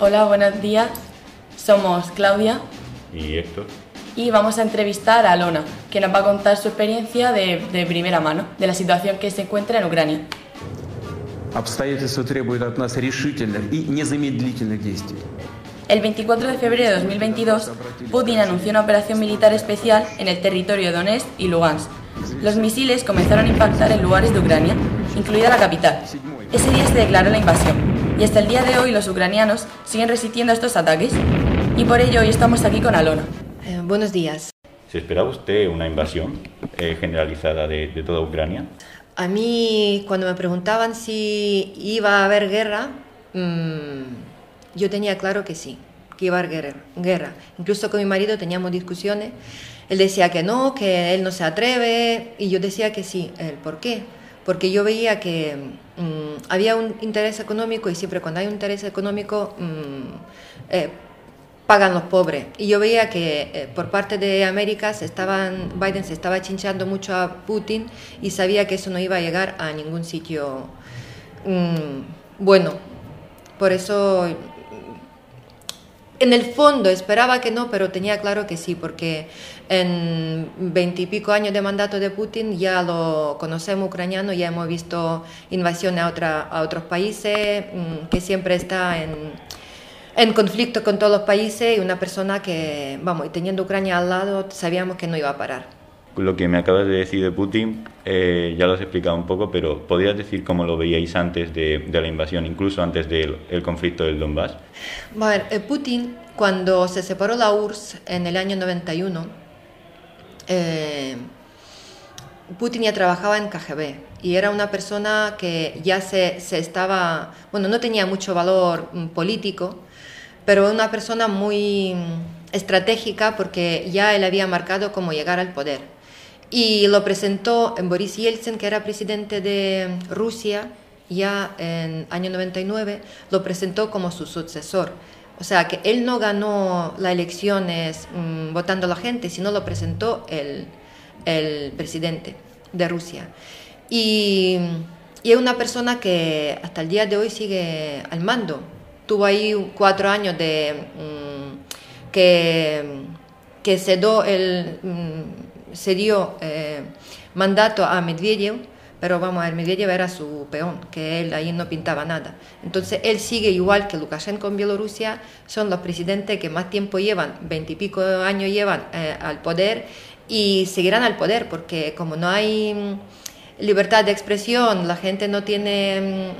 Hola, buenos días. Somos Claudia y Héctor. Y vamos a entrevistar a Alona, que nos va a contar su experiencia de, de primera mano, de la situación que se encuentra en Ucrania. Обстоятельства требуют от нас решительных и незамедлительных действий. El 24 de febrero de 2022, Putin anunció una operación militar especial en el territorio de Donetsk y Lugansk. Los misiles comenzaron a impactar en lugares de Ucrania, incluida la capital. Ese día se declaró la invasión y hasta el día de hoy los ucranianos siguen resistiendo a estos ataques. Y por ello hoy estamos aquí con Alona. Eh, buenos días. ¿Se esperaba usted una invasión eh, generalizada de, de toda Ucrania? A mí, cuando me preguntaban si iba a haber guerra, mmm, yo tenía claro que sí, que iba a haber guerra, guerra. Incluso con mi marido teníamos discusiones. Él decía que no, que él no se atreve, y yo decía que sí. ¿El ¿Por qué? Porque yo veía que mmm, había un interés económico y siempre cuando hay un interés económico mmm, eh, pagan los pobres. Y yo veía que eh, por parte de América se estaban, Biden se estaba chinchando mucho a Putin y sabía que eso no iba a llegar a ningún sitio mmm, bueno. Por eso en el fondo esperaba que no, pero tenía claro que sí, porque en veintipico años de mandato de Putin ya lo conocemos ucraniano, ya hemos visto invasiones a, otra, otros países, mmm, que siempre está en, en, conflicto con todos los países y una persona que, vamos, y teniendo Ucrania al lado, sabíamos que no iba a parar. Lo que me acabas de decir de Putin, eh, ya lo has explicado un poco, pero ¿podrías decir cómo lo veíais antes de, la invasión, incluso antes del el conflicto del Donbass? Bueno, eh, Putin, cuando se separó la URSS en el año 91, eh, Putin ya trabajaba en KGB y era una persona que ya se, se estaba, bueno, no tenía mucho valor mm, político, pero una persona muy mm, estratégica porque ya él había marcado cómo llegar al poder y lo presentó en Boris Yeltsin, que era presidente de Rusia, ya en año 99, lo presentó como su sucesor. O sea, que él no ganó las elecciones mmm, votando a la gente, sino lo presentó el, el presidente de Rusia. Y, y, es una persona que hasta el día de hoy sigue al mando. Tuvo ahí cuatro años de mmm, que, que cedió el... Mmm, se dio eh, mandato a Medvedev, pero vamos a Medvedev era su peón, que él ahí no pintaba nada. Entonces él sigue igual que Lukashenko en Bielorrusia, son los presidentes que más tiempo llevan, veintipico años llevan eh, al poder y seguirán al poder, porque como no hay mm, libertad de expresión, la gente no tiene,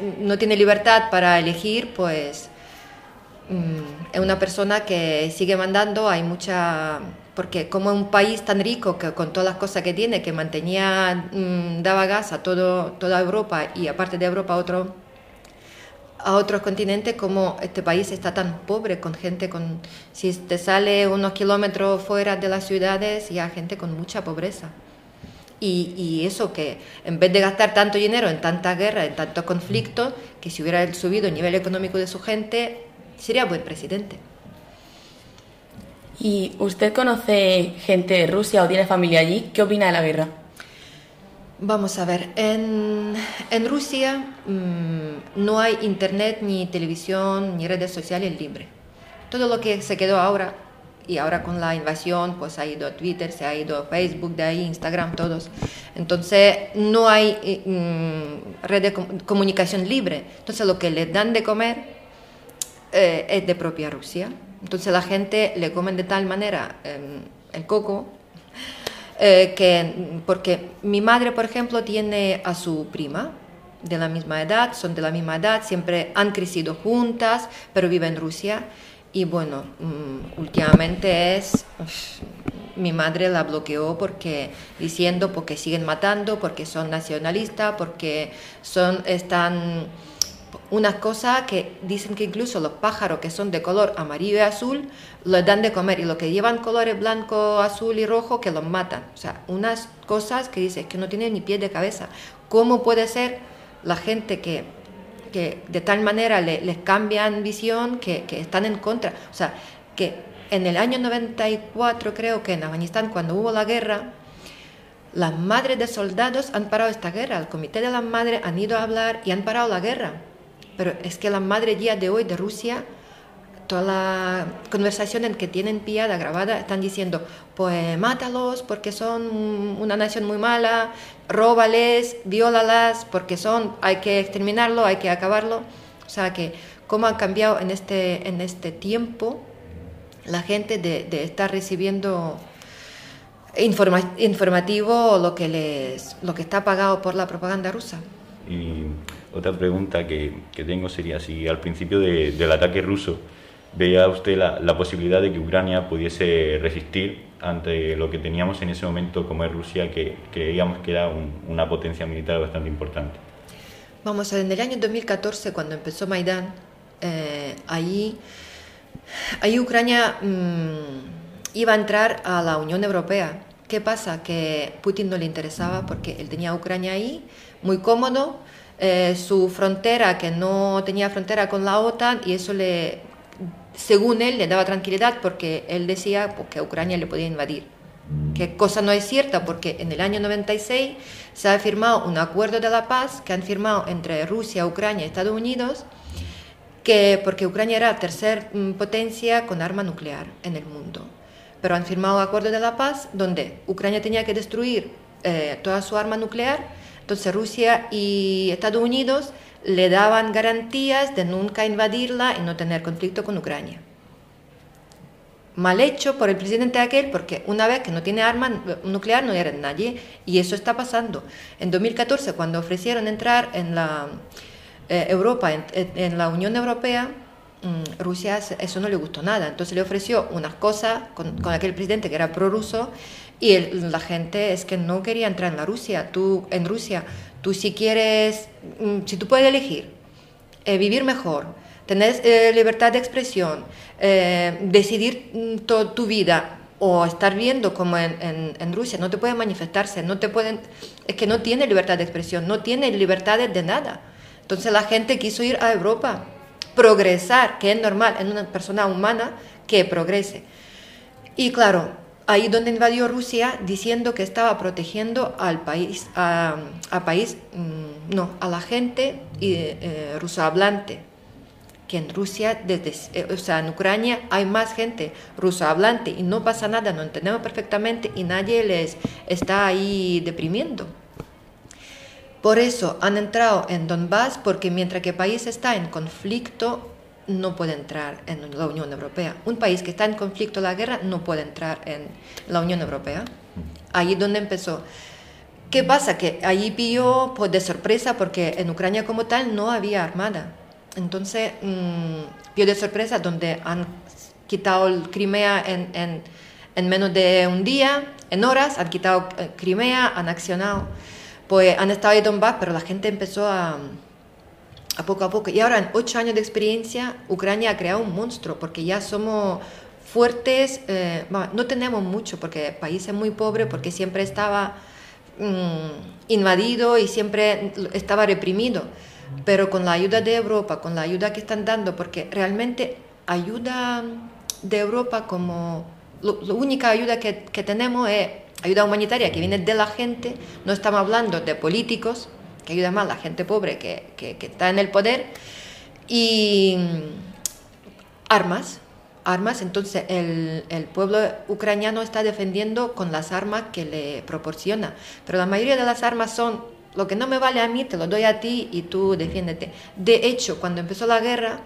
mm, no tiene libertad para elegir, pues mm, es una persona que sigue mandando, hay mucha porque como un país tan rico que con todas las cosas que tiene, que mantenía, mmm, daba gas a todo, toda Europa y aparte de Europa a, otro, a otros continentes, como este país está tan pobre con gente con, si te sale unos kilómetros fuera de las ciudades, ya gente con mucha pobreza. Y, y, eso que en vez de gastar tanto dinero en tanta guerra, en tantos conflictos, que si hubiera subido el nivel económico de su gente, sería buen presidente. ¿Y usted conoce gente de Rusia o tiene familia allí? ¿Qué opina de la guerra? Vamos a ver, en, en Rusia mmm, no hay internet, ni televisión, ni redes sociales libres. Todo lo que se quedó ahora, y ahora con la invasión, pues ha ido a Twitter, se ha ido a Facebook, de ahí Instagram, todos. Entonces no hay mmm, red de comunicación libre. Entonces lo que les dan de comer eh, es de propia Rusia. Entonces la gente le comen de tal manera eh, el coco eh, que, porque mi madre, por ejemplo, tiene a su prima de la misma edad, son de la misma edad, siempre han crecido juntas, pero vive en Rusia. Y bueno, um, últimamente es, mi madre la bloqueó porque diciendo porque siguen matando, porque son nacionalistas, porque son, están unas cosas que dicen que incluso los pájaros que son de color amarillo y azul les dan de comer y los que llevan colores blanco, azul y rojo que los matan. O sea, unas cosas que dicen que no tienen ni pie de cabeza. ¿Cómo puede ser la gente que, que de tal manera le, les cambian visión que, que están en contra? O sea, que en el año 94 creo que en Afganistán cuando hubo la guerra, las madres de soldados han parado esta guerra, el comité de las madres han ido a hablar y han parado la guerra pero es que las madres día de hoy de Rusia toda la conversación en que tienen piada grabada están diciendo, pues mátalos porque son una nación muy mala, róbales, viólalas porque son, hay que exterminarlo, hay que acabarlo. O sea que cómo ha cambiado en este, en este tiempo la gente de, estar recibiendo informativo lo que, les, lo que está pagado por la propaganda rusa. Otra pregunta que, que tengo sería si al principio de, del ataque ruso veía usted la, la, posibilidad de que Ucrania pudiese resistir ante lo que teníamos en ese momento como es Rusia, que creíamos que era un, una potencia militar bastante importante. Vamos, en el año 2014, cuando empezó Maidán, eh, ahí, ahí Ucrania mmm, iba a entrar a la Unión Europea. ¿Qué pasa? Que Putin no le interesaba porque él tenía a Ucrania ahí, muy cómodo, eh, su frontera, que no tenía frontera con la OTAN, y eso le, según él, le daba tranquilidad porque él decía pues, que Ucrania le podía invadir. Que cosa no es cierta porque en el año 96 se ha firmado un acuerdo de la paz que han firmado entre Rusia, Ucrania y Estados Unidos, que porque Ucrania era tercera mm, potencia con arma nuclear en el mundo. Pero han firmado un acuerdo de la paz donde Ucrania tenía que destruir eh, toda su arma nuclear entonces Rusia y Estados Unidos le daban garantías de nunca invadirla y no tener conflicto con Ucrania. Mal hecho por el presidente aquel, porque una vez que no tiene arma nuclear no era nadie, y eso está pasando. En 2014, cuando ofrecieron entrar en la eh, Europa, en, en, la Unión Europea, mmm, Rusia eso no le gustó nada. Entonces le ofreció unas cosas con, con aquel presidente que era prorruso y la gente es que no quería entrar en Rusia. Tú, en Rusia, tú si quieres, mm, si tú puedes elegir eh, vivir mejor, tener eh, libertad de expresión, eh, decidir mm, toda tu vida o estar viendo como en, Rusia, no te pueden manifestarse, no te pueden, es que no tiene libertad de expresión, no tiene libertad de, de nada. Entonces la gente quiso ir a Europa, progresar, que es normal en una persona humana que progrese. Y claro, ahí donde invadió Rusia diciendo que estaba protegiendo al país, a, país, mmm, no, a la gente eh, ruso hablante. Que en Rusia, desde, eh, o sea, en Ucrania hay más gente ruso hablante y no pasa nada, no entendemos perfectamente y nadie les está ahí deprimiendo. Por eso han entrado en Donbass porque mientras que el país está en conflicto, no puede entrar en la Unión Europea. Un país que está en conflicto, la guerra, no puede entrar en la Unión Europea. Ahí donde empezó. ¿Qué pasa? Que ahí pilló pues, de sorpresa porque en Ucrania como tal no había armada. Entonces, mmm, pilló de sorpresa donde han quitado el Crimea en, en, en, menos de un día, en horas, han quitado eh, Crimea, han accionado. Pues han estado ahí Donbass, pero la gente empezó a a poco a poco. Y ahora, en ocho años de experiencia, Ucrania ha creado un monstruo, porque ya somos fuertes, eh, no tenemos mucho, porque el país es muy pobre, porque siempre estaba mmm, invadido y siempre estaba reprimido. Pero con la ayuda de Europa, con la ayuda que están dando, porque realmente ayuda de Europa como... La única ayuda que, que tenemos es ayuda humanitaria que viene de la gente, no estamos hablando de políticos, que ayuda más a la gente pobre que, que, está en el poder, y armas, armas, entonces el, el, pueblo ucraniano está defendiendo con las armas que le proporciona, pero la mayoría de las armas son lo que no me vale a mí, te lo doy a ti y tú defiéndete. De hecho, cuando empezó la guerra,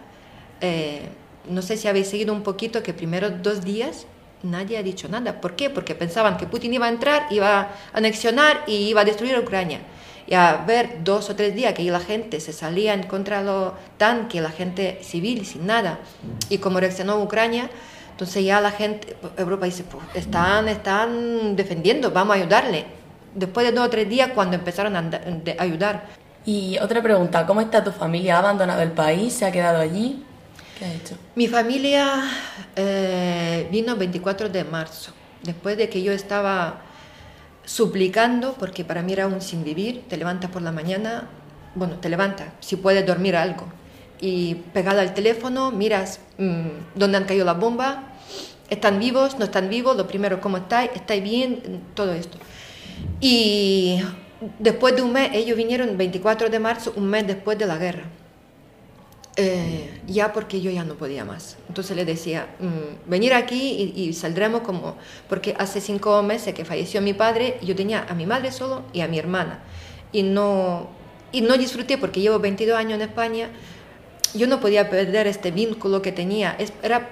eh, no sé si habéis seguido un poquito que primero dos días nadie ha dicho nada. ¿Por qué? Porque pensaban que Putin iba a entrar, iba a anexionar y iba a destruir Ucrania y a ver dos o tres días que la gente se salía en contra de los tanques, la gente civil, sin nada, y como reaccionó Ucrania, entonces ya la gente, Europa dice, pues están, están defendiendo, vamos a ayudarle. Después de dos o tres días cuando empezaron a ayudar. Y otra pregunta, ¿cómo está tu familia? ¿Ha abandonado el país? ¿Se ha quedado allí? ¿Qué ha hecho? Mi familia eh, vino el 24 de marzo, después de que yo estaba suplicando, porque para mí era un sin vivir, te levantas por la mañana, bueno, te levantas, si puedes dormir algo, y pegado al teléfono, miras mmm, dónde han caído las bombas, están vivos, no están vivos, lo primero, ¿cómo estáis? ¿Estáis bien? Todo esto. Y después de un mes, ellos vinieron 24 de marzo, un mes después de la guerra. Eh, ya porque yo ya no podía más. Entonces le decía, mm, venir aquí y, y, saldremos como, porque hace cinco meses que falleció mi padre, yo tenía a mi madre solo y a mi hermana. Y no, y no disfruté porque llevo 22 años en España, yo no podía perder este vínculo que tenía. Era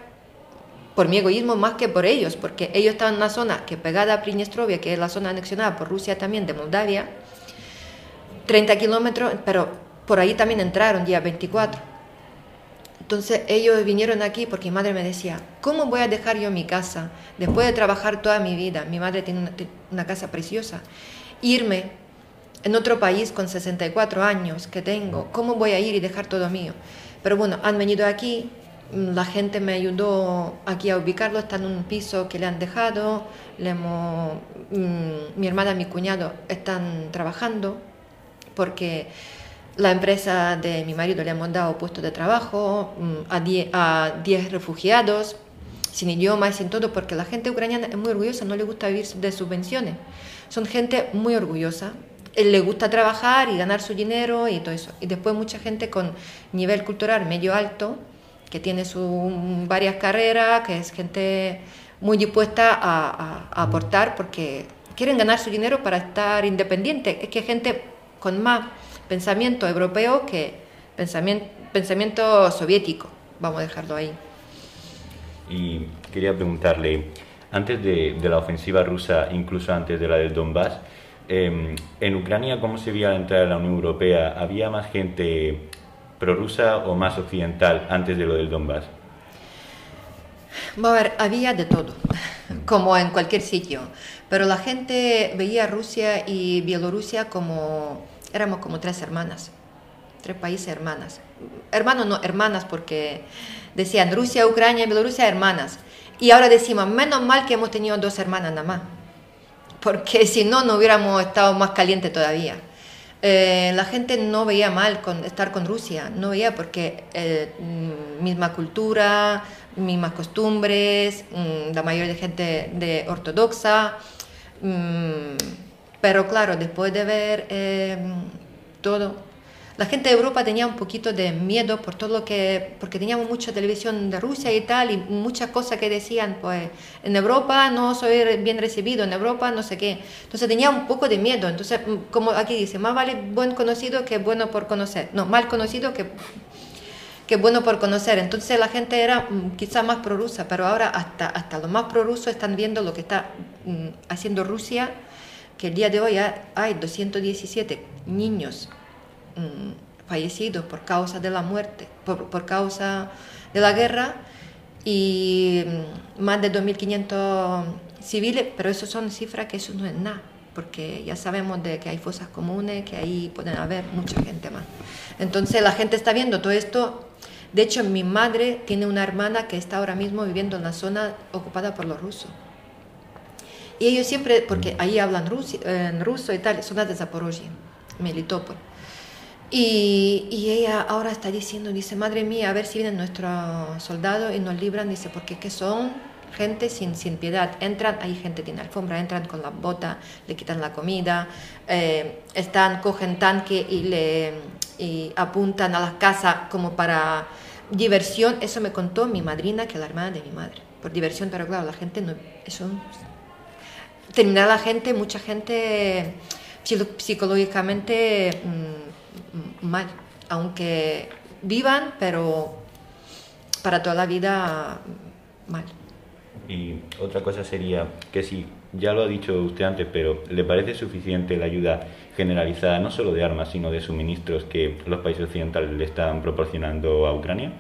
por mi egoísmo más que por ellos, porque ellos estaban en una zona que pegada a Prinestrovia, que es la zona anexionada por Rusia también, de Moldavia, 30 kilómetros, pero por ahí también entraron día 24 entonces ellos vinieron aquí porque mi madre me decía, ¿cómo voy a dejar yo mi casa después de trabajar toda mi vida? Mi madre tiene una, casa preciosa. Irme en otro país con 64 años que tengo, ¿cómo voy a ir y dejar todo mío? Pero bueno, han venido aquí, la gente me ayudó aquí a ubicarlo, está en un piso que le han dejado, le mm, mi hermana y mi cuñado están trabajando porque la empresa de mi marido le hemos dado puesto de trabajo mm, a 10 refugiados, sin idioma y sin todo, porque la gente ucraniana es muy orgullosa, no le gusta vivir de subvenciones. Son gente muy orgullosa, le gusta trabajar y ganar su dinero y todo eso. Y después mucha gente con nivel cultural medio alto, que tiene su, varias carreras, que es gente muy dispuesta a, a aportar porque quieren ganar su dinero para estar independiente. Es que gente con más pensamiento europeo que pensamiento, pensamiento soviético, vamos a dejarlo ahí. Y quería preguntarle, antes de, la ofensiva rusa, incluso antes de la del Donbass, em, en Ucrania, ¿cómo se veía la entrada de la Unión Europea? ¿Había más gente prorrusa o más occidental antes de lo del Donbass? a ver, había de todo, como en cualquier sitio, pero la gente veía Rusia y Bielorrusia como éramos como tres hermanas, tres países hermanas. Hermanos no, hermanas porque decían Rusia, Ucrania, Bielorrusia, hermanas. Y ahora decimos, menos mal que hemos tenido dos hermanas nada más, porque si no, no hubiéramos estado más caliente todavía. Eh, la gente no veía mal con, estar con Rusia, no veía porque eh, mm, misma cultura, mismas costumbres, mm, la mayoría de gente de ortodoxa. Pero claro, después de ver em, todo, la gente de Europa tenía un poquito de miedo por todo lo que, porque teníamos mucha televisión de Rusia y tal, y muchas cosas que decían, pues en Europa no soy bien recibido, en Europa no sé qué. Entonces tenía un poco de miedo. Entonces, mm, como aquí dice, más vale buen conocido que bueno por conocer. No, mal conocido que, que bueno por conocer. Entonces la gente era mm, quizá más prorrusa, pero ahora hasta, hasta los más prorrusos están viendo lo que está mm, haciendo Rusia que el día de hoy hay 217 niños mm, fallecidos por causa de la muerte, por, causa de la guerra y mm, más de 2.500 civiles, pero eso son cifras que eso no es nada, porque ya sabemos de que hay fosas comunes, que ahí pueden haber mucha gente más. Entonces la gente está viendo todo esto. De hecho, mi madre tiene una hermana que está ahora mismo viviendo en la zona ocupada por los rusos. Y ellos siempre, porque ahí hablan ruso, en ruso y tal, son de Zaporozhye, Melitopol. Y, y, ella ahora está diciendo, dice, madre mía, a ver si vienen nuestros soldados y nos libran, dice, porque que son gente sin, sin piedad. Entran, hay gente tiene alfombra, entran con la bota, le quitan la comida, eh, están, cogen tanque y le y apuntan a las casas como para diversión. Eso me contó mi madrina, que es la hermana de mi madre. Por diversión, pero claro, la gente no, eso terminar la gente, mucha gente psicológicamente mm, mal, aunque vivan, pero para toda la vida mm, mal. Y otra cosa sería que si, ya lo ha dicho usted antes, pero ¿le parece suficiente la ayuda generalizada, no solo de armas, sino de suministros que los países occidentales le están proporcionando a Ucrania?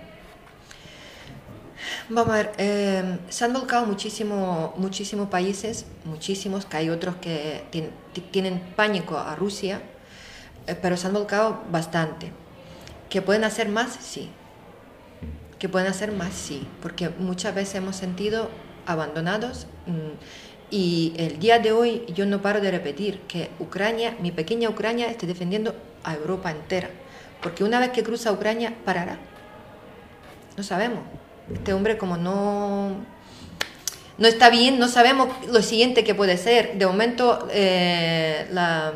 Vamos a ver, em, se han volcado muchísimo, muchísimos países, muchísimos, que hay otros que tienen pánico a Rusia, eh, pero se han volcado bastante. ¿Que pueden hacer más? Sí. ¿Que pueden hacer más? Sí, porque muchas veces hemos sentido abandonados mm, y el día de hoy yo no paro de repetir que Ucrania, mi pequeña Ucrania, está defendiendo a Europa entera, porque una vez que cruza Ucrania, parará. No sabemos este hombre como no, no está bien, no sabemos lo siguiente que puede ser. De momento, eh, la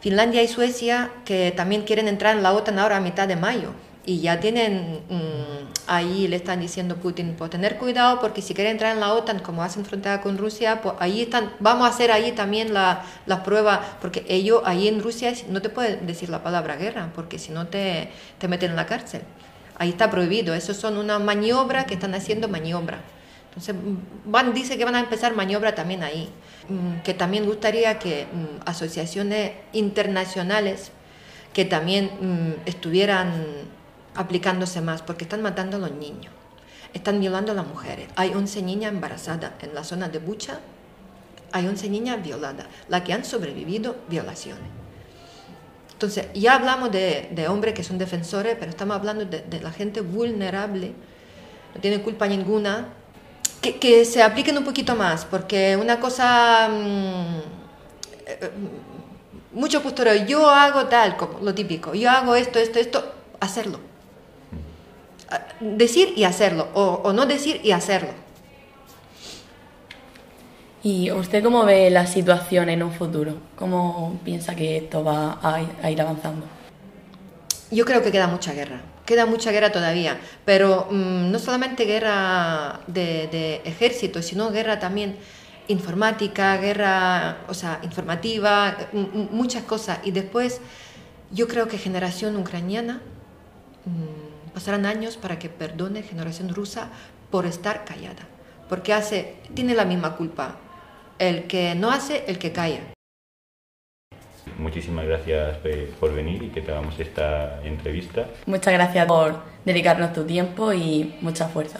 Finlandia y Suecia, que también quieren entrar en la OTAN ahora a mitad de mayo, y ya tienen mm, ahí le están diciendo Putin pues tener cuidado porque si quiere entrar en la OTAN como hacen frontera con Rusia pues ahí están. Vamos a hacer ahí también la, la prueba porque ellos ahí en Rusia no te pueden decir la palabra guerra porque si no te, te meten en la cárcel ahí está prohibido. Eso son una maniobra que están haciendo maniobra. Entonces van dice que van a empezar maniobra también ahí. Mm, que también gustaría que mm, asociaciones internacionales que también estuvieran aplicándose más porque están matando a los niños, están violando a las mujeres. Hay 11 niñas embarazadas en la zona de Bucha, hay 11 niñas violadas, las que han sobrevivido violaciones. Entonces, ya hablamos de, de hombres que son defensores, pero estamos hablando de, la gente vulnerable, no tiene culpa ninguna, que, que, se apliquen un poquito más, porque una cosa... Mmm, mucho postureo, yo hago tal, como lo típico, yo hago esto, esto, esto, hacerlo. Decir y hacerlo, o, no decir y hacerlo. ¿Y usted cómo ve la situación en un futuro? ¿Cómo piensa que esto va a ir avanzando? Yo creo que queda mucha guerra, queda mucha guerra todavía, pero mm, no solamente guerra de, ejército, sino guerra también informática, guerra, o sea, informativa, muchas cosas. Y después yo creo que generación ucraniana... Mm, Pasarán años para que perdone generación rusa por estar callada, porque hace, tiene la misma culpa el que no hace, el que calla. Muchísimas gracias eh, por venir y que te hagamos esta entrevista. Muchas gracias por dedicarnos tu tiempo y mucha fuerza.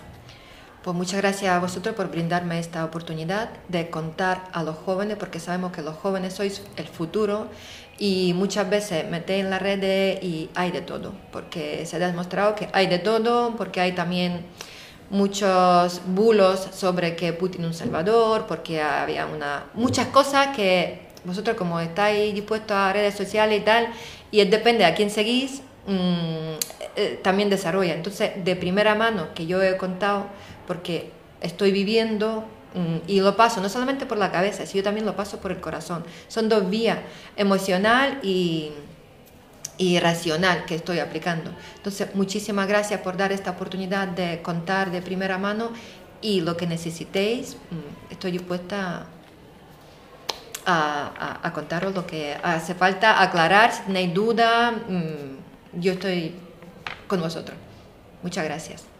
Pues muchas gracias a vosotros por brindarme esta oportunidad de contar a los jóvenes, porque sabemos que los jóvenes sois el futuro y muchas veces metéis en las redes y hay de todo, porque se ha demostrado que hay de todo, porque hay también muchos bulos sobre que Putin es un salvador, porque había una, muchas cosas que vosotros como estáis dispuestos a redes sociales y tal, y depende a quién seguís, mm, eh, también desarrolla. Entonces, de primera mano que yo he contado, porque estoy viviendo mm, y lo paso no solamente por la cabeza, sino también lo paso por el corazón. Son dos vías, emocional y, y racional que estoy aplicando. Entonces, muchísimas gracias por dar esta oportunidad de contar de primera mano y lo que necesitéis, mm, estoy dispuesta a, a, contaros lo que hace falta aclarar, si tenéis duda, mm, yo estoy con vosotros. Muchas gracias.